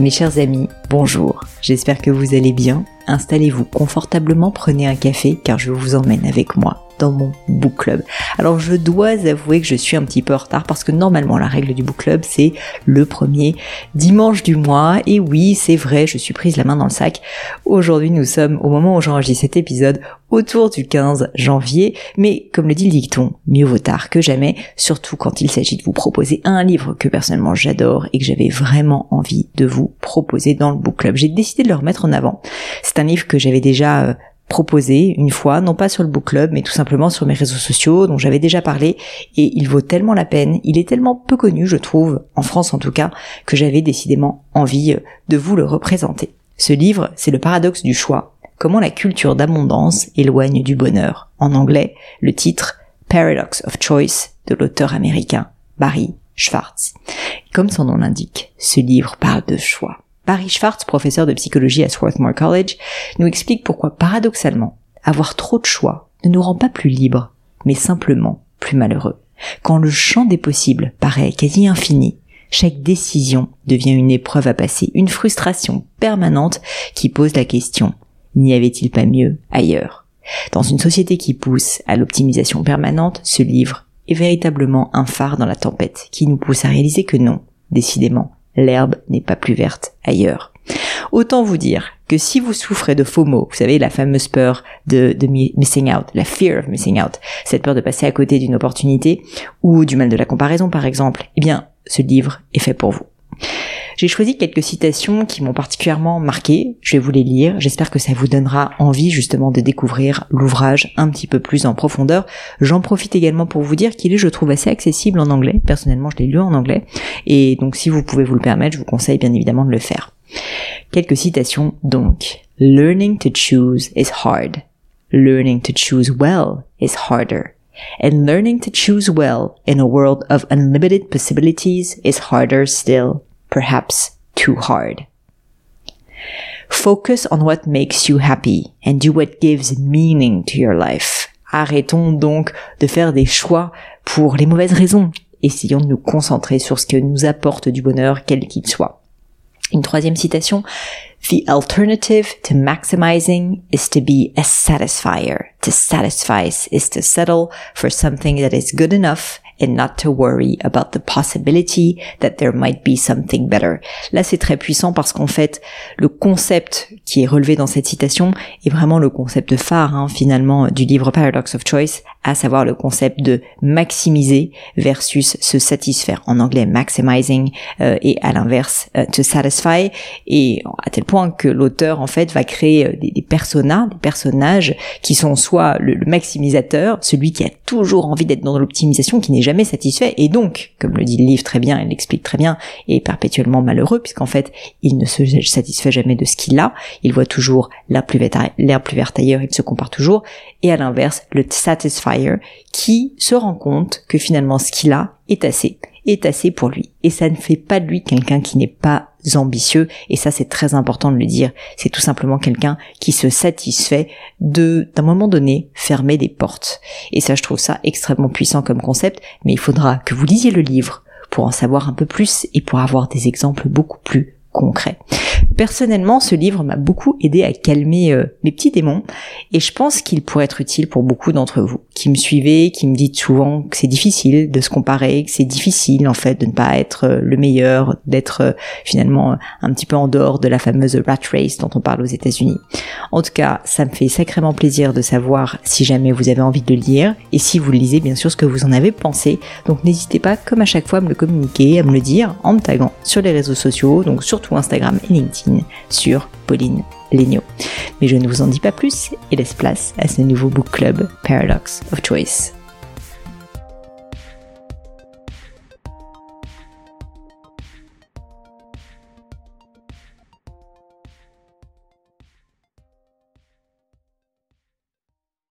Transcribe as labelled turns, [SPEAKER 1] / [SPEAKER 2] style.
[SPEAKER 1] Mes chers amis, bonjour. J'espère que vous allez bien. Installez-vous confortablement, prenez un café car je vous emmène avec moi dans mon book club. Alors je dois avouer que je suis un petit peu en retard parce que normalement la règle du book club c'est le premier dimanche du mois et oui c'est vrai je suis prise la main dans le sac. Aujourd'hui nous sommes au moment où j'enregistre cet épisode autour du 15 janvier mais comme le dit le dicton mieux vaut tard que jamais surtout quand il s'agit de vous proposer un livre que personnellement j'adore et que j'avais vraiment envie de vous proposer dans le book club. J'ai décidé de le remettre en avant. Un livre que j'avais déjà euh, proposé une fois, non pas sur le book club, mais tout simplement sur mes réseaux sociaux dont j'avais déjà parlé, et il vaut tellement la peine, il est tellement peu connu, je trouve, en France en tout cas, que j'avais décidément envie euh, de vous le représenter. Ce livre, c'est le paradoxe du choix, comment la culture d'abondance éloigne du bonheur. En anglais, le titre Paradox of Choice de l'auteur américain Barry Schwartz. Comme son nom l'indique, ce livre parle de choix. Barry Schwartz, professeur de psychologie à Swarthmore College, nous explique pourquoi paradoxalement, avoir trop de choix ne nous rend pas plus libres, mais simplement plus malheureux. Quand le champ des possibles paraît quasi infini, chaque décision devient une épreuve à passer, une frustration permanente qui pose la question n'y avait-il pas mieux ailleurs? Dans une société qui pousse à l'optimisation permanente, ce livre est véritablement un phare dans la tempête qui nous pousse à réaliser que non, décidément, l'herbe n'est pas plus verte ailleurs. Autant vous dire que si vous souffrez de FOMO, vous savez, la fameuse peur de, de missing out, la fear of missing out, cette peur de passer à côté d'une opportunité, ou du mal de la comparaison par exemple, eh bien, ce livre est fait pour vous. J'ai choisi quelques citations qui m'ont particulièrement marqué. Je vais vous les lire. J'espère que ça vous donnera envie justement de découvrir l'ouvrage un petit peu plus en profondeur. J'en profite également pour vous dire qu'il est, je trouve, assez accessible en anglais. Personnellement, je l'ai lu en anglais. Et donc, si vous pouvez vous le permettre, je vous conseille bien évidemment de le faire. Quelques citations donc. Learning to choose is hard. Learning to choose well is harder. And learning to choose well in a world of unlimited possibilities is harder still. Perhaps too hard. Focus on what makes you happy and do what gives meaning to your life. Arrêtons donc de faire des choix pour les mauvaises raisons. Essayons de nous concentrer sur ce que nous apporte du bonheur, quel qu'il soit. Une troisième citation. The alternative to maximizing is to be a satisfier. To satisfy is to settle for something that is good enough and not to worry about the possibility that there might be something better. Là, c'est très puissant parce qu'en fait, le concept qui est relevé dans cette citation est vraiment le concept phare, hein, finalement, du livre Paradox of Choice, à savoir le concept de maximiser versus se satisfaire. En anglais, maximizing, euh, et à l'inverse, euh, to satisfy. Et à tel point que l'auteur, en fait, va créer euh, des, personas, des personnages qui sont soit le, le maximisateur, celui qui a toujours envie d'être dans l'optimisation, qui n'est jamais satisfait. Et donc, comme le dit le livre très bien, il l'explique très bien, est perpétuellement malheureux puisqu'en fait, il ne se satisfait jamais de ce qu'il a, il voit toujours l'air plus, plus verte ailleurs, il se compare toujours, et à l'inverse, le satisfier qui se rend compte que finalement ce qu'il a est assez est assez pour lui. Et ça ne fait pas de lui quelqu'un qui n'est pas ambitieux, et ça c'est très important de le dire, c'est tout simplement quelqu'un qui se satisfait de, d'un moment donné, fermer des portes. Et ça je trouve ça extrêmement puissant comme concept, mais il faudra que vous lisiez le livre pour en savoir un peu plus et pour avoir des exemples beaucoup plus concret. Personnellement, ce livre m'a beaucoup aidé à calmer euh, mes petits démons et je pense qu'il pourrait être utile pour beaucoup d'entre vous qui me suivez, qui me dites souvent que c'est difficile de se comparer, que c'est difficile en fait de ne pas être euh, le meilleur, d'être euh, finalement un petit peu en dehors de la fameuse rat race dont on parle aux États-Unis. En tout cas, ça me fait sacrément plaisir de savoir si jamais vous avez envie de le lire et si vous le lisez bien sûr ce que vous en avez pensé. Donc n'hésitez pas comme à chaque fois à me le communiquer, à me le dire en me taguant sur les réseaux sociaux, donc sur Instagram et LinkedIn sur Pauline Legno. Mais je ne vous en dis pas plus et laisse place à ce nouveau book club Paradox of Choice.